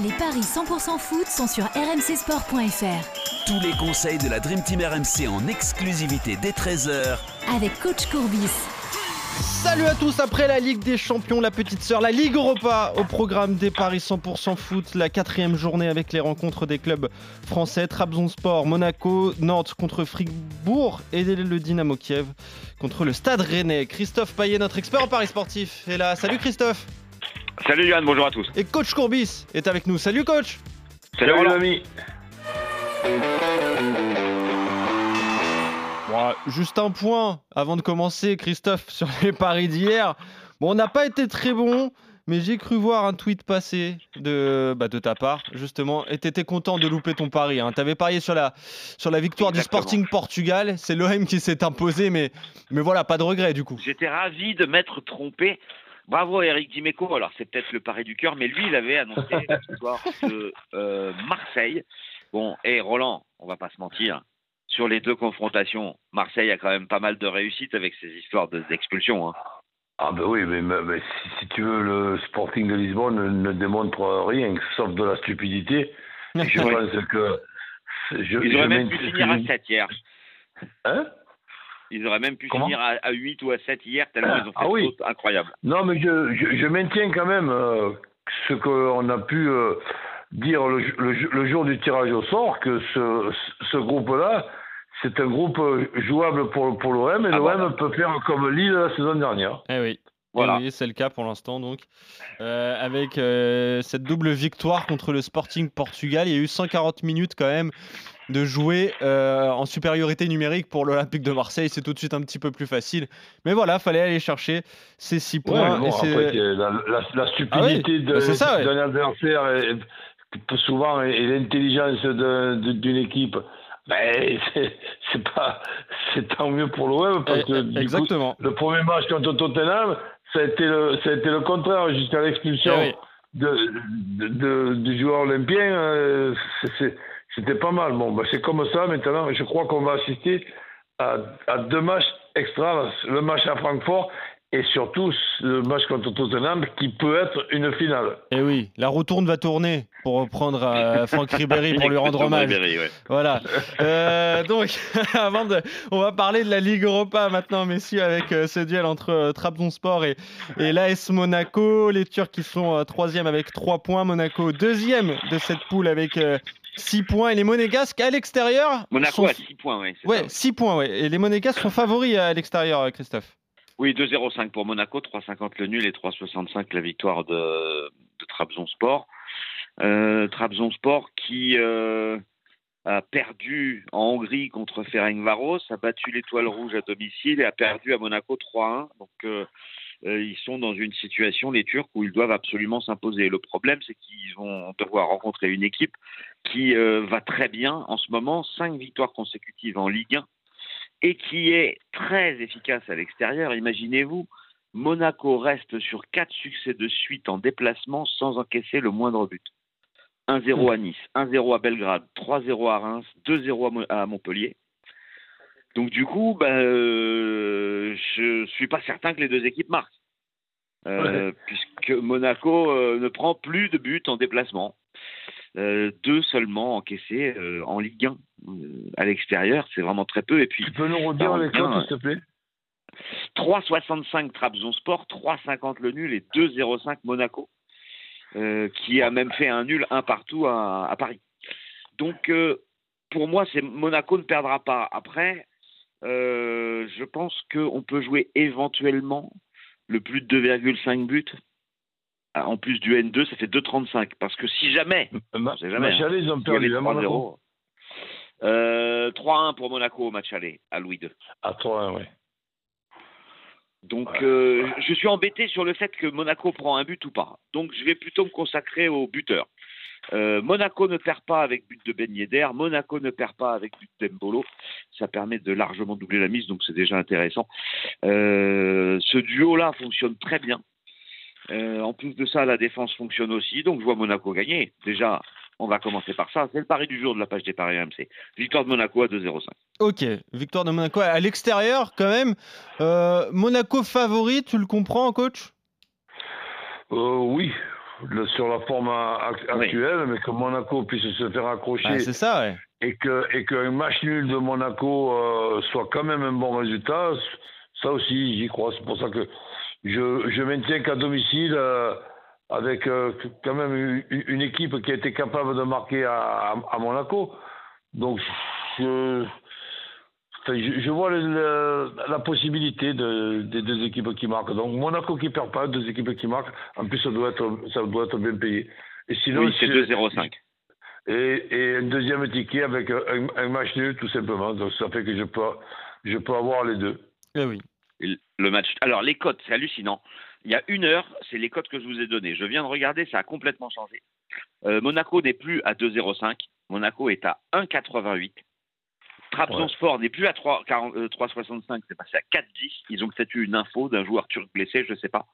Les paris 100% foot sont sur rmcsport.fr. Tous les conseils de la Dream Team RMC en exclusivité dès 13h avec coach Courbis. Salut à tous après la Ligue des Champions, la petite sœur, la Ligue Europa au programme des Paris 100% foot, la quatrième journée avec les rencontres des clubs français, Trabzonspor, Monaco, Nantes contre Fribourg et le Dynamo Kiev contre le Stade Rennais. Christophe Payet, notre expert en Paris sportif, est là. Salut Christophe Salut Yann, bonjour à tous. Et coach Courbis est avec nous. Salut coach Salut, Salut l'ami. Bon, juste un point avant de commencer, Christophe, sur les paris d'hier. Bon, on n'a pas été très bon, mais j'ai cru voir un tweet passer de, bah, de ta part, justement, et t'étais content de louper ton pari. Hein. T'avais parié sur la, sur la victoire Exactement. du Sporting Portugal. C'est l'OM qui s'est imposé, mais, mais voilà, pas de regret du coup. J'étais ravi de m'être trompé. Bravo Eric Dimeco. Alors c'est peut-être le pari du cœur, mais lui il avait annoncé la victoire de euh, Marseille. Bon, et Roland, on va pas se mentir. Sur les deux confrontations, Marseille a quand même pas mal de réussite avec ses histoires de- d'expulsion. hein. Ah ben oui, mais, si, si tu veux, le Sporting de Lisbonne ne, ne démontre rien, sauf de la stupidité. Et je pense que... Je, Ils auraient même pu finir à 7 hier. Hein? Ils auraient même pu Comment finir à, à 8 ou à 7 hier, tellement ils ont fait Ah une oui. faute incroyable. Non, mais je, je, je maintiens quand même euh, ce qu'on a pu euh, dire le, le, le jour du tirage au sort, que ce, ce groupe-là, c'est un groupe jouable pour, pour l'OM, et Ah, l'OM voilà. peut faire comme Lille la saison dernière. Eh oui. Voilà. Eh oui, c'est le cas pour l'instant donc. Euh, avec euh, cette double victoire contre le Sporting Portugal, il y a eu 140 minutes quand même de jouer euh, en supériorité numérique pour l'Olympique de Marseille. C'est tout de suite un petit peu plus facile. Mais voilà, fallait aller chercher ces 6 Ouais, points. bon, et après, la, la, la stupidité Ah oui, de- bah ouais. d'un adversaire et, et souvent et, et l'intelligence d'une équipe, ben, c'est c'est pas c'est tant mieux pour l'OM parce que Eh, coup, Exactement. le premier match contre Tottenham, ça a été le ça a été le contraire jusqu'à l'expulsion Eh oui. de, de, de- du joueur olympien. euh, c'est- C'était pas mal. Bon, ben, c'est comme ça maintenant. Je crois qu'on va assister à, à deux matchs extra, le match à Francfort et surtout le match contre Tottenham qui peut être une finale. Et Eh oui, la retourne va tourner pour reprendre euh, Franck Ribéry pour lui rendre hommage. Ribéry, ouais. Voilà. Euh, donc, avant de, on va parler de la Ligue Europa maintenant, messieurs, avec euh, ce duel entre euh, Trabzonspor et, et l'AS Monaco. Les Turcs qui sont euh, troisième avec 3 points. Monaco deuxième de cette poule avec 6 points. Et les Monégasques à l'extérieur. Monaco sont- à 6 points, oui. Ouais, ça. 6 points, ouais. Et les Monégasques sont favoris à l'extérieur, euh, Christophe. Oui, 2-0-5 pour Monaco, 3-50 le nul et 3-65 la victoire de, de Trabzonspor. Euh, Trabzonspor qui euh, a perdu en Hongrie contre Ferencvaros, a battu l'Étoile Rouge à domicile et a perdu à Monaco 3-1. Donc euh, euh, ils sont dans une situation, les Turcs, où ils doivent absolument s'imposer. Le problème, c'est qu'ils vont devoir rencontrer une équipe qui euh, va très bien en ce moment, 5 victoires consécutives en Ligue 1 et qui est très efficace à l'extérieur. Imaginez-vous, Monaco reste sur quatre succès de suite en déplacement sans encaisser le moindre but. 1-0 à Nice, 1-0 à Belgrade, 3-0 à Reims, 2-0 à Mo- à Montpellier. Donc du coup, ben, euh, je suis pas certain que les deux équipes marquent. Euh, Puisque Monaco euh, ne prend plus de buts en déplacement. Euh, deux seulement encaissés euh, en Ligue 1 euh, à l'extérieur, c'est vraiment très peu. Et puis Tu peux nous redire les rentre bien, codes, s'il te plaît? 3,65 Trabzonspor, 3,50 le nul et 2,05 Monaco, euh, qui a même fait un nul un partout à, à Paris. Donc, pour moi, c'est Monaco ne perdra pas. Après, je pense qu'on peut jouer éventuellement le plus de 2,5 buts. Ah, En plus du N2, ça fait 2,35. Parce que si jamais, Ma- jamais, match aller, ils ont perdu, hein, Monaco 3-0, euh, 3-1 pour Monaco au match aller à Louis II. À 3 ouais. Donc, Ouais. euh, je suis embêté sur le fait que Monaco prend un but ou pas. Donc, je vais plutôt me consacrer au buteur. Euh, Monaco ne perd pas avec but de Ben Yedder. Monaco ne perd pas avec but d'Embolo. Ça permet de largement doubler la mise, donc c'est déjà intéressant. Euh, ce duo-là fonctionne très bien. Euh, en plus de ça, la défense fonctionne aussi. Donc, je vois Monaco gagner. Déjà, on va commencer par ça. C'est le pari du jour de la page des paris AMC. Victoire de Monaco à 2-0-5. Ok, victoire de Monaco à l'extérieur quand même. Euh, Monaco favori, tu le comprends, coach? Euh, oui, le- sur la forme ac- actuelle, mais que Monaco puisse se faire accrocher Ah, c'est ça, ouais. et que et qu'un match nul de Monaco euh, soit quand même un bon résultat, ça aussi j'y crois. C'est pour ça que je, je maintiens qu'à domicile, euh, avec euh, quand même une, une équipe qui a été capable de marquer à, à, à Monaco, donc je, enfin, je, je vois le- le- la possibilité de, des deux équipes qui marquent. Donc Monaco qui perd pas, deux équipes qui marquent. En plus, ça doit être, ça doit être bien payé. Et sinon, Oui, c'est 2-0-5. et, et un deuxième ticket avec un, un match nul tout simplement. Donc ça fait que je peux, je peux avoir les deux. Eh oui. Le match. Alors, les cotes, c'est hallucinant. Il y a une heure, c'est les cotes que je vous ai données. Je viens de regarder, ça a complètement changé. Euh, Monaco n'est plus à 2,05. Monaco est à 1,88. Trabzonspor n'est plus à 3, 40, euh, 3,65. C'est passé à 4,10. Ils ont peut-être eu une info d'un joueur turc blessé, je ne sais pas.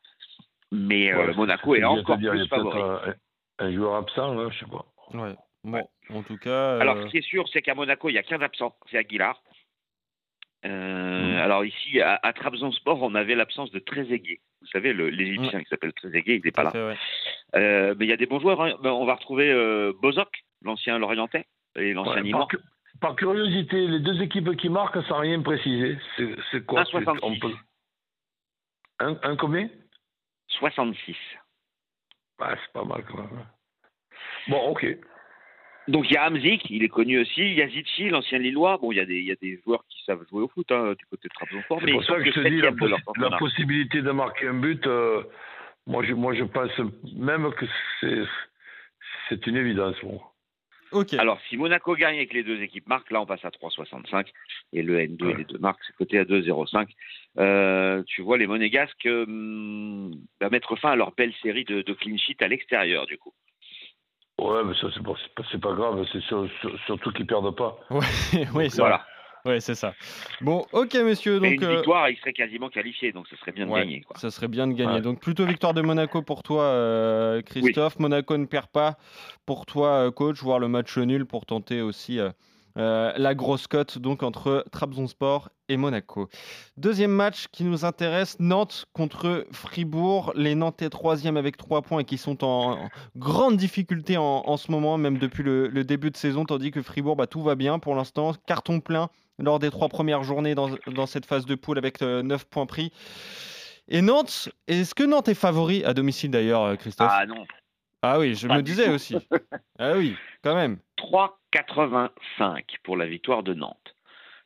Mais euh, Ouais, Monaco est encore y plus favori. Un, un joueur absent, là, je sais pas. Ouais. Bon, en tout cas. euh, Alors, ce qui est sûr, c'est qu'à Monaco, il n'y a qu'un absent, c'est Aguilar. Euh, Alors ici, à, à Trabzonspor, on avait l'absence de Trezeguet. Vous savez, l'Égyptien qui s'appelle Trezeguet, il n'est pas là. fait, ouais. Euh, mais il y a des bons joueurs. hein. Ben, on va retrouver euh, Bozok, l'ancien Lorientais, et l'ancien Ouais, Nîmois. par, cu- par curiosité, les deux équipes qui marquent sans rien préciser, c'est quoi 1,66. on peut- un, un combien? 66. ah, C'est pas mal quand même. hein. Bon, ok. Donc il y a Hamzik, il est connu aussi. Il y a Zichy, l'ancien Lillois. Bon, il y, a des, il y a des joueurs qui savent jouer au foot hein, du côté de Trabzonspor. C'est Mais pour ça que je te dis la, possi- possibilité de marquer un but. euh, moi, je, moi, je pense même que c'est une évidence. Bon. Ok. Alors, si Monaco gagne et que les deux équipes marquent, là, on passe à 3,65. Et le N2 et les deux marques, c'est coté à 2,05. Euh, tu vois, les Monégasques hum, va mettre fin à leur belle série de, de clean sheet à l'extérieur, du coup. Ouais, mais ça, c'est pas, c'est grave. C'est sur- sur- surtout qu'ils perdent pas. Ouais, oui, c'est Voilà. Ouais, c'est ça. Bon, ok, messieurs. Donc, une euh, victoire, ils seraient quasiment qualifiés, donc ce serait bien de ouais, gagner. Quoi. ça serait bien de gagner. Ouais. Donc, plutôt victoire de Monaco pour toi, euh, Christophe. Monaco ne perd pas pour toi, euh, coach. Voir le match nul pour tenter aussi euh, euh, la grosse cote donc entre Trabzonspor et Monaco. Deuxième match qui nous intéresse Nantes contre Fribourg. Les Nantais troisième avec trois points et qui sont en, grande difficulté en, ce moment, même depuis le, début de saison, tandis que Fribourg, bah, tout va bien pour l'instant. Carton plein lors des trois premières journées dans, dans cette phase de poule avec euh, 9 points pris. Et Nantes, est-ce que Nantes est favori à domicile d'ailleurs, euh, Christophe? Ah non, Ah oui, je pas me disais aussi. ah oui, quand même. 3,85 pour la victoire de Nantes.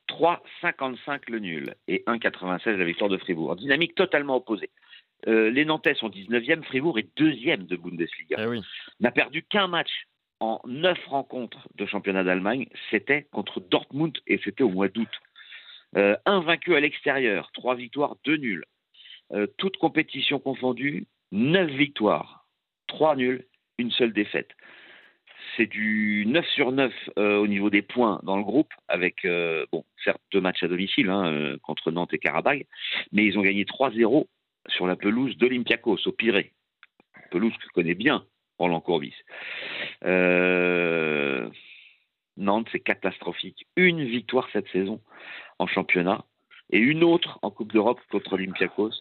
3,55 le nul et 1,96 la victoire de Fribourg. Dynamique totalement opposée. Euh, les Nantais sont 19e, Fribourg est deuxième de Bundesliga. Eh oui. N'a perdu qu'un match en neuf rencontres de championnat d'Allemagne. C'était contre Dortmund et c'était au mois d'août. Euh, invaincu à l'extérieur, trois victoires, deux nuls. Euh, toutes compétitions confondues, neuf victoires, trois nuls, une seule défaite. C'est du 9 sur 9 euh, au niveau des points dans le groupe, avec, euh, bon, certes, deux matchs à domicile hein, euh, contre Nantes et Karabag, mais ils ont gagné 3-0 sur la pelouse d'Olympiakos, au Pirée. Pelouse que connaît bien Roland Courbis. Nantes, c'est catastrophique. Une victoire cette saison en championnat et une autre en Coupe d'Europe contre Olympiakos.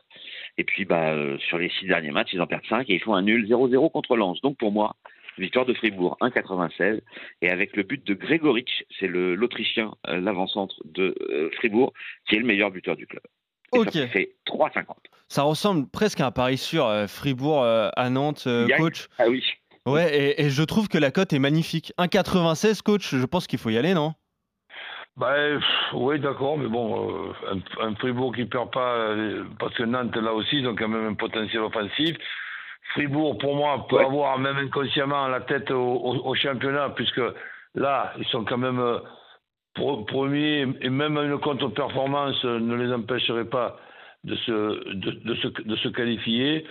Et puis, bah, euh, sur les six derniers matchs, ils en perdent 5 et ils font un nul 0-0 contre Lens. Donc, pour moi, victoire de Fribourg 1,96 et avec le but de Gregoric, c'est l'Autrichien, euh, l'avant-centre de euh, Fribourg, qui est le meilleur buteur du club. Et Ok. ça fait 3,50. Ça ressemble presque à un pari sur Fribourg à Nantes, coach. Ah oui. Ouais, et, et je trouve que la cote est magnifique. 1,96, coach, je pense qu'il faut y aller, non? Ben, pff, oui, d'accord, mais bon, euh, un, un Fribourg qui perd pas, euh, parce que Nantes, là aussi, ils ont quand même un potentiel offensif. Fribourg, pour moi, peut Ouais. avoir même inconsciemment la tête au, au- au championnat, puisque là, ils sont quand même euh, pro- premiers, et même une contre-performance ne les empêcherait pas de se, de, de se, de se qualifier.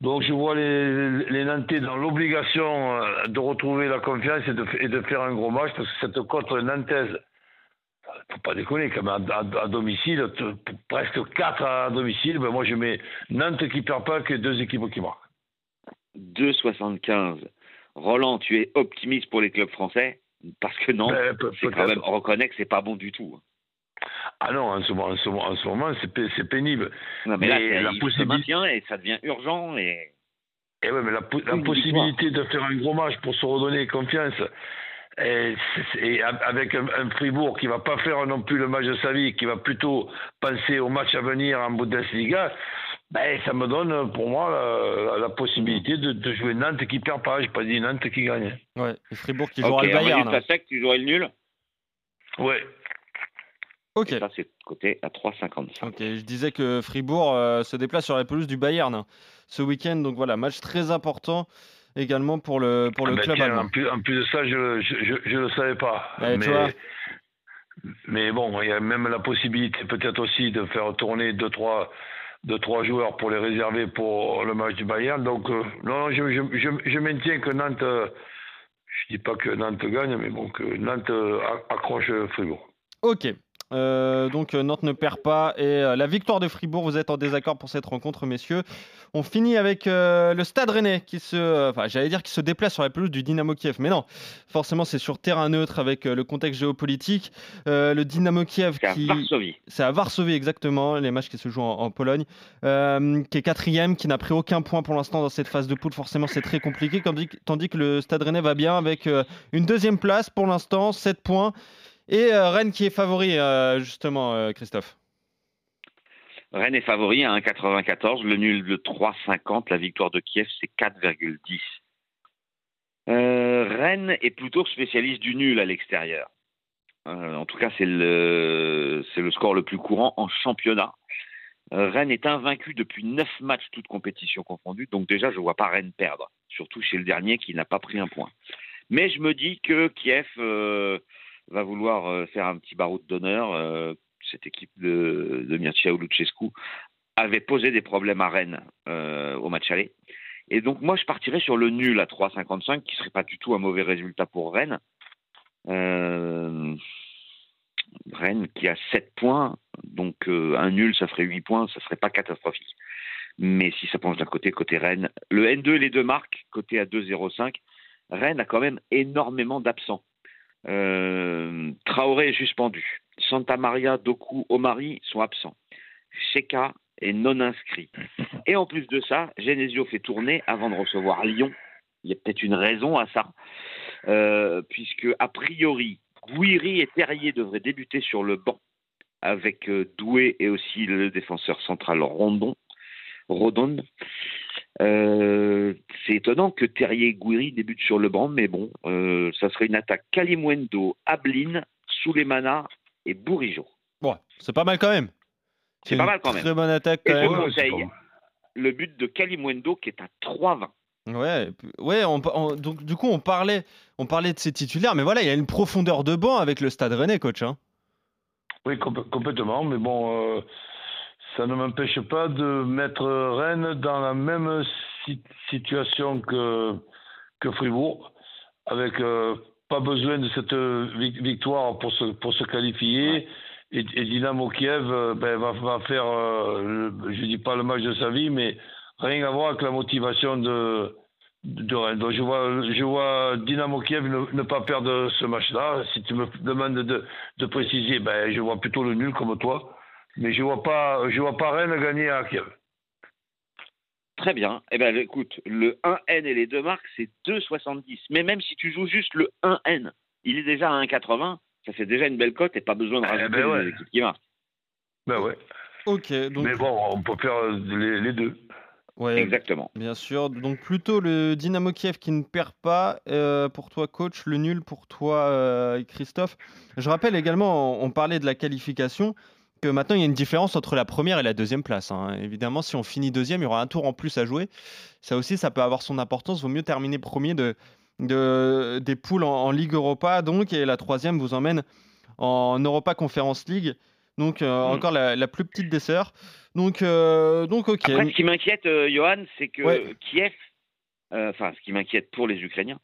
Donc je vois les, les Nantais dans l'obligation de retrouver la confiance et de, et de faire un gros match, parce que cette contre nantaise, faut pas déconner, quand même, à, à- à domicile, presque 4 à domicile, ben moi je mets Nantes qui perd pas que deux équipes qui marquent. 2,75. Roland, tu es optimiste pour les clubs français? Parce que non, Ben, c'est quand même, on reconnaît que c'est pas bon du tout. Ah non, en ce moment, en ce moment, en ce moment, c'est, pé- c'est pénible. Non, mais, là, Mais c'est- la possibilité- et ça devient urgent. Et... Et ouais, mais la, la possibilité de faire un gros match pour se redonner confiance, et, avec un, Fribourg qui va pas faire non plus le match de sa vie, qui va plutôt penser au match à venir en Bundesliga, ben, ça me donne pour moi la, possibilité de, jouer Nantes qui perd pas. J'ai pas dit Nantes qui gagne. Ouais, et Fribourg qui jouera le Bayern. Tu sais que tu jouerais le nul? Ouais. Ok. ça, c'est côté à 3,55. Ok, je disais que Fribourg euh, se déplace sur la pelouse du Bayern hein, ce week-end. Donc voilà, match très important également pour le, pour le ah ben club allemand. En plus, en plus, de ça, je ne le savais pas. mais, mais bon, il y a même la possibilité peut-être aussi de faire tourner 2-3 deux, trois, deux, trois joueurs pour les réserver pour le match du Bayern. Donc, euh, non, je, je, je, maintiens que Nantes, je dis pas que Nantes gagne, mais bon, que Nantes accroche Fribourg. Ok. Euh, donc euh, Nantes ne perd pas et euh, la victoire de Fribourg, vous êtes en désaccord pour cette rencontre, messieurs. On finit avec le Stade Rennais qui se, enfin j'allais dire qui se déplace sur la pelouse du Dynamo Kiev, mais non, forcément c'est sur terrain neutre avec le contexte géopolitique. le Dynamo Kiev qui, à Varsovie. c'est à Varsovie exactement, les matchs qui se jouent en, Pologne, qui est quatrième, qui n'a pris aucun point pour l'instant dans cette phase de poule. Forcément c'est très compliqué, tandis, tandis que le Stade Rennais va bien avec une deuxième place pour l'instant, 7 points. Et euh, Rennes qui est favori, euh, justement, euh, Christophe Rennes est favori à 1,94, le nul de 3,50, la victoire de Kiev c'est 4,10. Rennes est plutôt spécialiste du nul à l'extérieur. en tout cas, c'est le, c'est le score le plus courant en championnat. Rennes est invaincu depuis 9 matchs, toutes compétitions confondues. Donc déjà, je ne vois pas Rennes perdre, surtout chez le dernier qui n'a pas pris un point. Mais je me dis que Kiev va vouloir euh, faire un petit baroud d'honneur. Euh, cette équipe de, de Mircea Lucescu avait posé des problèmes à Rennes euh, au match aller. Et donc moi, je partirais sur le nul à 3,55, qui serait pas du tout un mauvais résultat pour Rennes. Rennes qui a 7 points, donc un nul, ça ferait 8 points, ça serait pas catastrophique. Mais si ça penche d'un côté, côté Rennes, le N2 les deux marques, côté à 2,05, Rennes a quand même énormément d'absents. Euh, Traoré est suspendu. Santa Maria, Doku, Omari sont absents. Sheka est non inscrit. Et en plus de ça, Genesio fait tourner avant de recevoir Lyon. Il y a peut-être une raison à ça, euh, puisque a priori, Gouiri et Terrier devraient débuter sur le banc avec euh, Doué et aussi le défenseur central Rondon. Rodon. Euh, c'est étonnant que Terrier Gouiri débute sur le banc, mais bon, euh, ça serait une attaque Kalimwendo, Ablin, Soulemana et Bourigeau. Bon, c'est pas mal quand même. C'est pas mal quand même. Très bonne attaque quand et même. le but de Kalimwendo qui est à 3-20. Ouais, ouais donc du coup on parlait, on parlait de ses titulaires, mais voilà, il y a une profondeur de banc avec le Stade Rennais, coach. Hein. Oui, complètement, mais bon, euh, ça ne m'empêche pas de mettre Rennes dans la même situation que, que Fribourg, avec euh, pas besoin de cette victoire pour se, pour se qualifier. Et, Dynamo Kiev euh, ben, va, va, faire, euh, je ne dis pas le match de sa vie, mais rien à voir avec la motivation de, Rennes. Je vois, je vois Dynamo Kiev ne, pas perdre ce match-là. Si tu me demandes de, de préciser, ben, je vois plutôt le nul comme toi. Mais je vois pas, je vois pas Rennes gagner à Kiev. Très bien. Eh ben, écoute, le 1N et les deux marques, c'est 2,70. Mais même si tu joues juste le 1N, il est déjà à 1,80. Ça fait déjà une belle cote et pas besoin de eh rajouter ben ouais. équipes qui marquent. Ben ouais. Ok. Mais bon, on peut faire les, deux. Ouais, Exactement. Bien sûr. Donc plutôt le Dynamo Kiev qui ne perd pas euh, pour toi, coach, le nul pour toi, euh, Christophe. Je rappelle également, on parlait de la qualification que maintenant il y a une différence entre la première et la deuxième place. Hein. Évidemment, si on finit deuxième, il y aura un tour en plus à jouer. Ça aussi, ça peut avoir son importance. Vaut mieux terminer premier de, de des poules en, Ligue Europa, donc, et la troisième vous emmène en Europa Conference League. Donc, euh, hmm. encore la, plus petite des sœurs. Donc, euh, donc ok. Après, ce qui m'inquiète, euh, Johan, c'est que Kiev, enfin, ce qui m'inquiète pour les Ukrainiens,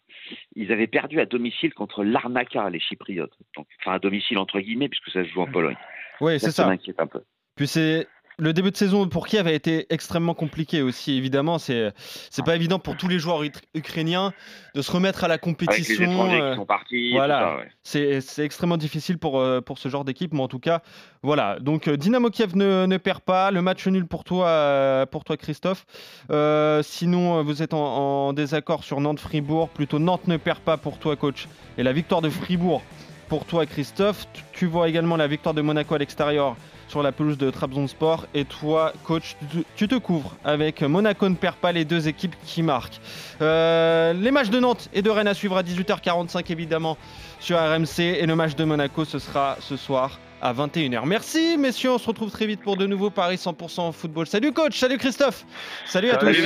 ils avaient perdu à domicile contre l'Arnaka, les Chypriotes. Donc, enfin, à domicile entre guillemets, puisque ça se joue en Pologne. Oui, c'est ça. m'inquiète un peu. Puis c'est le début de saison pour Kiev a été extrêmement compliqué aussi. Évidemment, c'est c'est pas évident pour tous les joueurs ukrainiens de se remettre à la compétition. Avec les qui euh, sont partis. Voilà, c'est extrêmement difficile pour euh, pour ce genre d'équipe, mais en tout cas, voilà. Donc euh, Dynamo Kiev ne, ne, perd pas. Le match nul pour toi, pour toi Christophe. sinon, vous êtes en, en désaccord sur Nantes-Fribourg. Plutôt Nantes ne perd pas pour toi, coach. Et la victoire de Fribourg pour toi, Christophe. Tu vois également la victoire de Monaco à l'extérieur sur la pelouse de Trabzonspor. Et toi, coach, tu te couvres avec Monaco ne perd pas les deux équipes qui marquent. Euh, les matchs de Nantes et de Rennes à suivre à 18h45 évidemment sur RMC. Et le match de Monaco, ce sera ce soir à 21h. Merci messieurs, on se retrouve très vite pour de nouveaux Paris 100% football. Salut coach, salut Christophe, salut à tous.